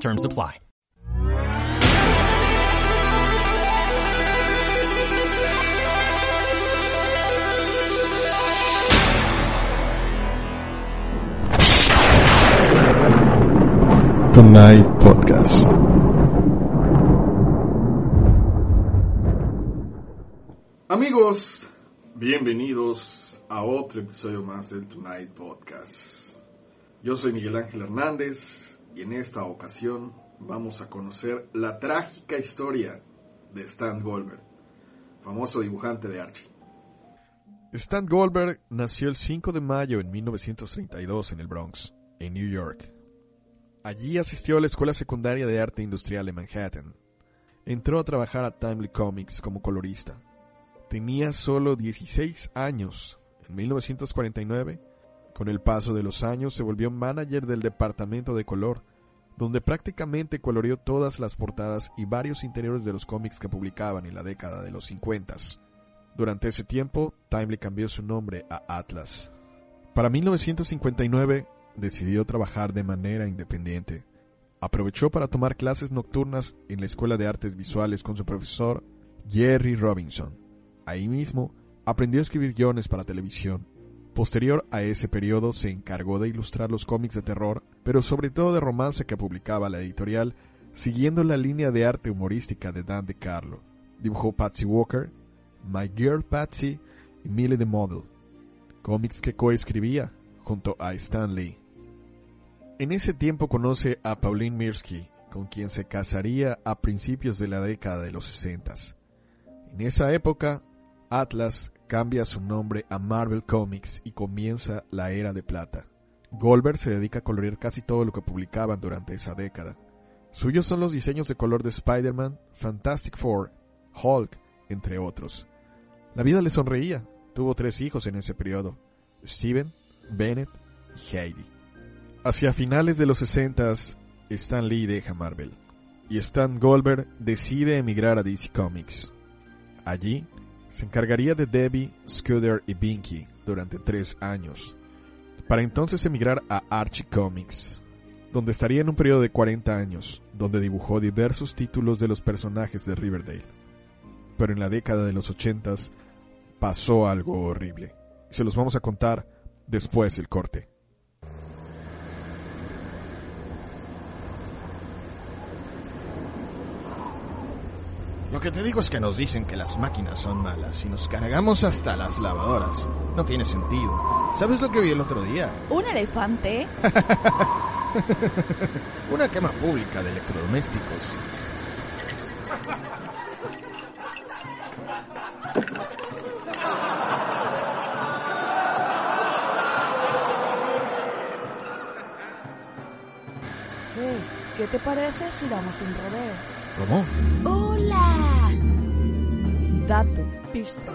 Terms apply. Tonight Podcast. Amigos, bienvenidos a otro episodio más del Tonight Podcast. Yo soy Miguel Ángel Hernández y en esta ocasión vamos a conocer la trágica historia de Stan Goldberg, famoso dibujante de Archie. Stan Goldberg nació el 5 de mayo en 1932 en el Bronx, en New York. Allí asistió a la Escuela Secundaria de Arte Industrial de Manhattan. Entró a trabajar a Timely Comics como colorista. Tenía solo 16 años. En 1949, con el paso de los años, se volvió manager del departamento de color, donde prácticamente coloreó todas las portadas y varios interiores de los cómics que publicaban en la década de los 50. Durante ese tiempo, Timely cambió su nombre a Atlas. Para 1959, decidió trabajar de manera independiente. Aprovechó para tomar clases nocturnas en la Escuela de Artes Visuales con su profesor Jerry Robinson. Ahí mismo aprendió a escribir guiones para televisión. Posterior a ese periodo se encargó de ilustrar los cómics de terror, pero sobre todo de romance que publicaba la editorial, siguiendo la línea de arte humorística de Dan DeCarlo. Dibujó Patsy Walker, My Girl Patsy y Millie the Model, cómics que coescribía junto a Stan Lee. En ese tiempo conoce a Pauline Mirsky, con quien se casaría a principios de la década de los 60. En esa época, Atlas cambia su nombre a Marvel Comics y comienza la era de plata. Goldberg se dedica a colorear casi todo lo que publicaban durante esa década. Suyos son los diseños de color de Spider-Man, Fantastic Four, Hulk, entre otros. La vida le sonreía. Tuvo tres hijos en ese periodo, Steven, Bennett y Heidi. Hacia finales de los 60, Stan Lee deja Marvel y Stan Goldberg decide emigrar a DC Comics. Allí se encargaría de Debbie, Scooter y Binky durante tres años, para entonces emigrar a Archie Comics, donde estaría en un periodo de 40 años, donde dibujó diversos títulos de los personajes de Riverdale. Pero en la década de los 80 pasó algo horrible. Se los vamos a contar después del corte. Lo que te digo es que nos dicen que las máquinas son malas y nos cargamos hasta las lavadoras. No tiene sentido. ¿Sabes lo que vi el otro día? ¿Un elefante? Una quema pública de electrodomésticos. Hey, ¿Qué te parece si damos un rodeo? ¿Cómo? ¡Hola! Dato, pista.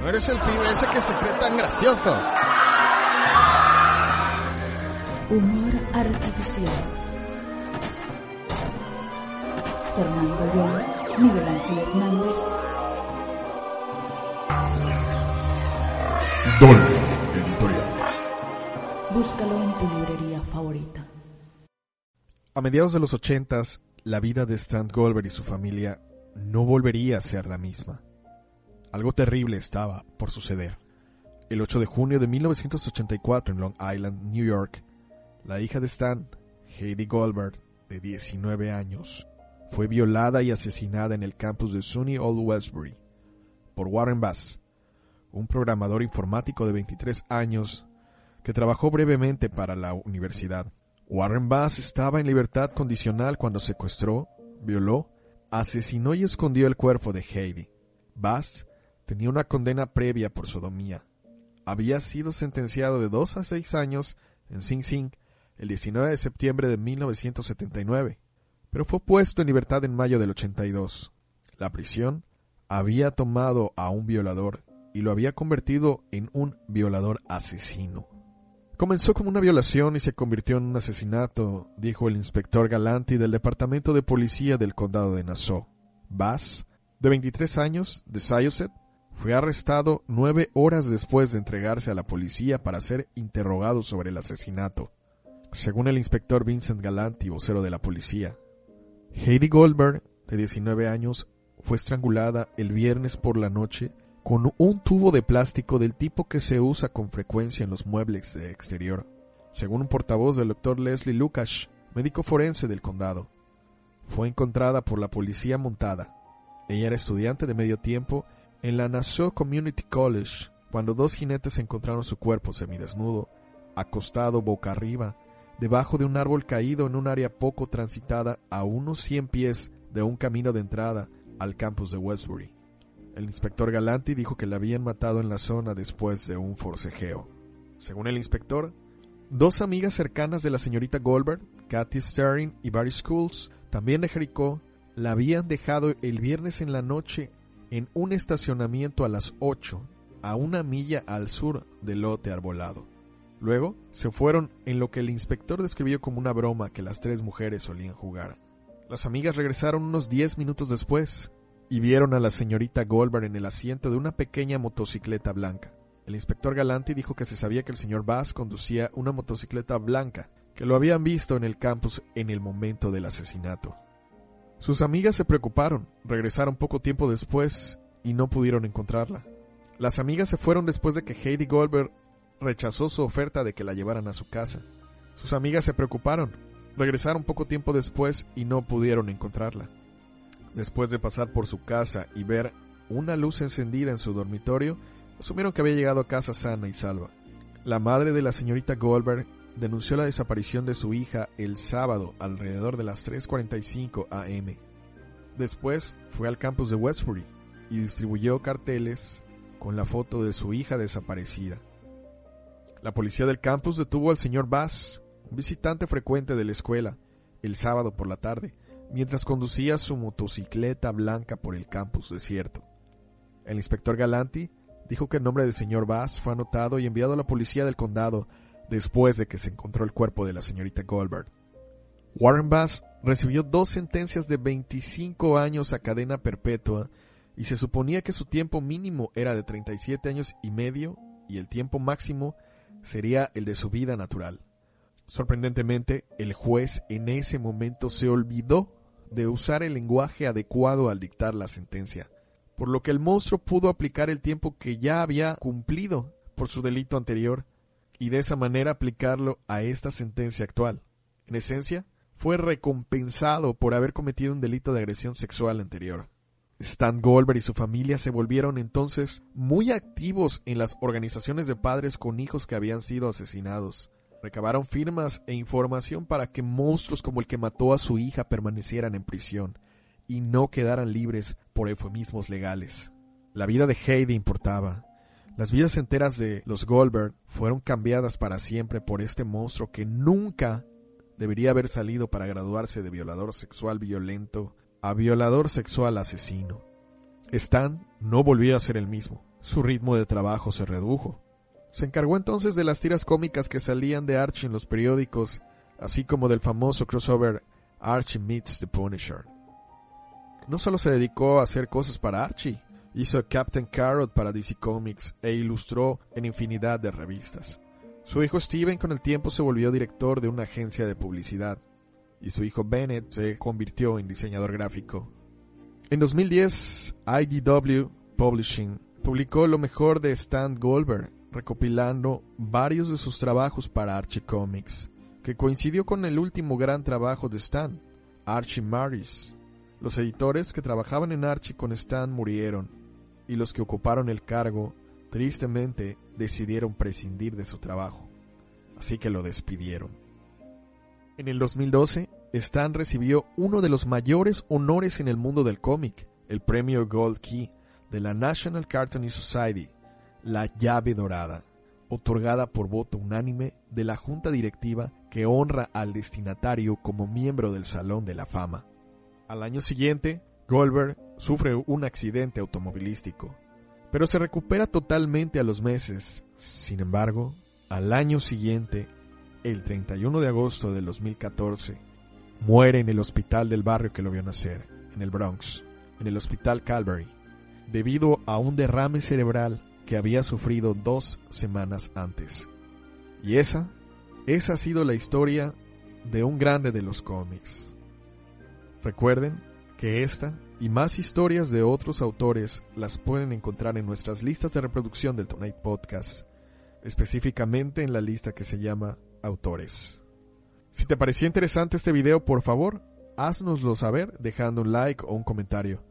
No eres el pibe ese que se cree tan gracioso. Humor artificial. Fernando Young, Miguel Ángel Hernández. Dolby Editorial. Búscalo en tu librería favorita. A mediados de los 80, la vida de Stan Goldberg y su familia no volvería a ser la misma. Algo terrible estaba por suceder. El 8 de junio de 1984 en Long Island, New York, la hija de Stan, Heidi Goldberg, de 19 años, fue violada y asesinada en el campus de SUNY Old Westbury por Warren Bass, un programador informático de 23 años que trabajó brevemente para la universidad. Warren Bass estaba en libertad condicional cuando secuestró, violó, asesinó y escondió el cuerpo de Heidi. Bass tenía una condena previa por sodomía. Había sido sentenciado de dos a seis años en Sing Sing el 19 de septiembre de 1979, pero fue puesto en libertad en mayo del 82. La prisión había tomado a un violador y lo había convertido en un violador asesino. Comenzó como una violación y se convirtió en un asesinato, dijo el inspector Galanti del Departamento de Policía del Condado de Nassau. Bass, de 23 años, de Syosset, fue arrestado nueve horas después de entregarse a la policía para ser interrogado sobre el asesinato. Según el inspector Vincent Galanti, vocero de la policía, Heidi Goldberg, de 19 años, fue estrangulada el viernes por la noche con un tubo de plástico del tipo que se usa con frecuencia en los muebles de exterior, según un portavoz del doctor Leslie Lucas, médico forense del condado. Fue encontrada por la policía montada. Ella era estudiante de medio tiempo en la Nassau Community College cuando dos jinetes encontraron su cuerpo semidesnudo, acostado boca arriba, debajo de un árbol caído en un área poco transitada a unos 100 pies de un camino de entrada al campus de Westbury. El inspector Galanti dijo que la habían matado en la zona después de un forcejeo. Según el inspector, dos amigas cercanas de la señorita Goldberg, Kathy Sterling y Barry Schools, también de Jericó, la habían dejado el viernes en la noche en un estacionamiento a las 8, a una milla al sur del lote arbolado. Luego se fueron en lo que el inspector describió como una broma que las tres mujeres solían jugar. Las amigas regresaron unos 10 minutos después y vieron a la señorita Goldberg en el asiento de una pequeña motocicleta blanca. El inspector Galanti dijo que se sabía que el señor Bass conducía una motocicleta blanca, que lo habían visto en el campus en el momento del asesinato. Sus amigas se preocuparon, regresaron poco tiempo después y no pudieron encontrarla. Las amigas se fueron después de que Heidi Goldberg rechazó su oferta de que la llevaran a su casa. Sus amigas se preocuparon, regresaron poco tiempo después y no pudieron encontrarla. Después de pasar por su casa y ver una luz encendida en su dormitorio, asumieron que había llegado a casa sana y salva. La madre de la señorita Goldberg denunció la desaparición de su hija el sábado alrededor de las 3.45 am. Después fue al campus de Westbury y distribuyó carteles con la foto de su hija desaparecida. La policía del campus detuvo al señor Bass, un visitante frecuente de la escuela, el sábado por la tarde, mientras conducía su motocicleta blanca por el campus desierto. El inspector Galanti dijo que el nombre del señor Bass fue anotado y enviado a la policía del condado después de que se encontró el cuerpo de la señorita Goldberg. Warren Bass recibió dos sentencias de 25 años a cadena perpetua y se suponía que su tiempo mínimo era de 37 años y medio y el tiempo máximo sería el de su vida natural. Sorprendentemente, el juez en ese momento se olvidó de usar el lenguaje adecuado al dictar la sentencia, por lo que el monstruo pudo aplicar el tiempo que ya había cumplido por su delito anterior y de esa manera aplicarlo a esta sentencia actual. En esencia, fue recompensado por haber cometido un delito de agresión sexual anterior. Stan Goldberg y su familia se volvieron entonces muy activos en las organizaciones de padres con hijos que habían sido asesinados. Recabaron firmas e información para que monstruos como el que mató a su hija permanecieran en prisión y no quedaran libres por eufemismos legales. La vida de Heidi importaba. Las vidas enteras de los Goldberg fueron cambiadas para siempre por este monstruo que nunca debería haber salido para graduarse de violador sexual violento a violador sexual asesino. Stan no volvió a ser el mismo. Su ritmo de trabajo se redujo. Se encargó entonces de las tiras cómicas que salían de Archie en los periódicos, así como del famoso crossover Archie Meets the Punisher. No solo se dedicó a hacer cosas para Archie, hizo Captain Carrot para DC Comics e ilustró en infinidad de revistas. Su hijo Steven con el tiempo se volvió director de una agencia de publicidad y su hijo Bennett se convirtió en diseñador gráfico. En 2010, IDW Publishing publicó lo mejor de Stan Goldberg recopilando varios de sus trabajos para Archie Comics, que coincidió con el último gran trabajo de Stan, Archie Maris. Los editores que trabajaban en Archie con Stan murieron, y los que ocuparon el cargo, tristemente, decidieron prescindir de su trabajo, así que lo despidieron. En el 2012, Stan recibió uno de los mayores honores en el mundo del cómic, el premio Gold Key de la National Cartooning Society, la llave dorada, otorgada por voto unánime de la junta directiva que honra al destinatario como miembro del Salón de la Fama. Al año siguiente, Goldberg sufre un accidente automovilístico, pero se recupera totalmente a los meses. Sin embargo, al año siguiente, el 31 de agosto de 2014, muere en el hospital del barrio que lo vio nacer, en el Bronx, en el hospital Calvary, debido a un derrame cerebral que había sufrido dos semanas antes. Y esa, esa ha sido la historia de un grande de los cómics. Recuerden que esta y más historias de otros autores las pueden encontrar en nuestras listas de reproducción del Tonight Podcast, específicamente en la lista que se llama Autores. Si te pareció interesante este video, por favor, haznoslo saber dejando un like o un comentario.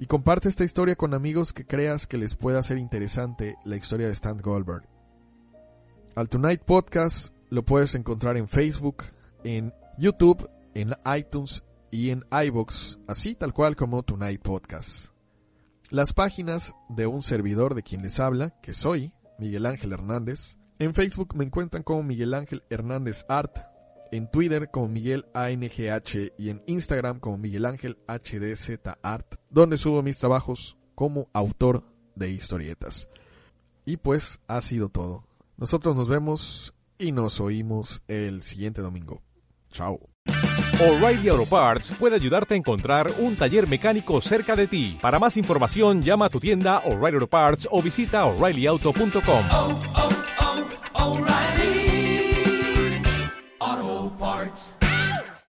Y comparte esta historia con amigos que creas que les pueda ser interesante la historia de Stan Goldberg. Al Tonight Podcast lo puedes encontrar en Facebook, en YouTube, en iTunes y en iBox, así tal cual como Tonight Podcast. Las páginas de un servidor de quien les habla, que soy Miguel Ángel Hernández. En Facebook me encuentran como Miguel Ángel Hernández Art, en Twitter como Miguel ANGH y en Instagram como Miguel Ángel HDZ Art, donde subo mis trabajos como autor de historietas. Y pues ha sido todo. Nosotros nos vemos y nos oímos el siguiente domingo. Chao. O'Reilly Auto Parts puede ayudarte a encontrar un taller mecánico cerca de ti. Para más información, llama a tu tienda O'Reilly Auto Parts o visita oreillyauto.com. oh, oh, O'Reilly Auto Parts.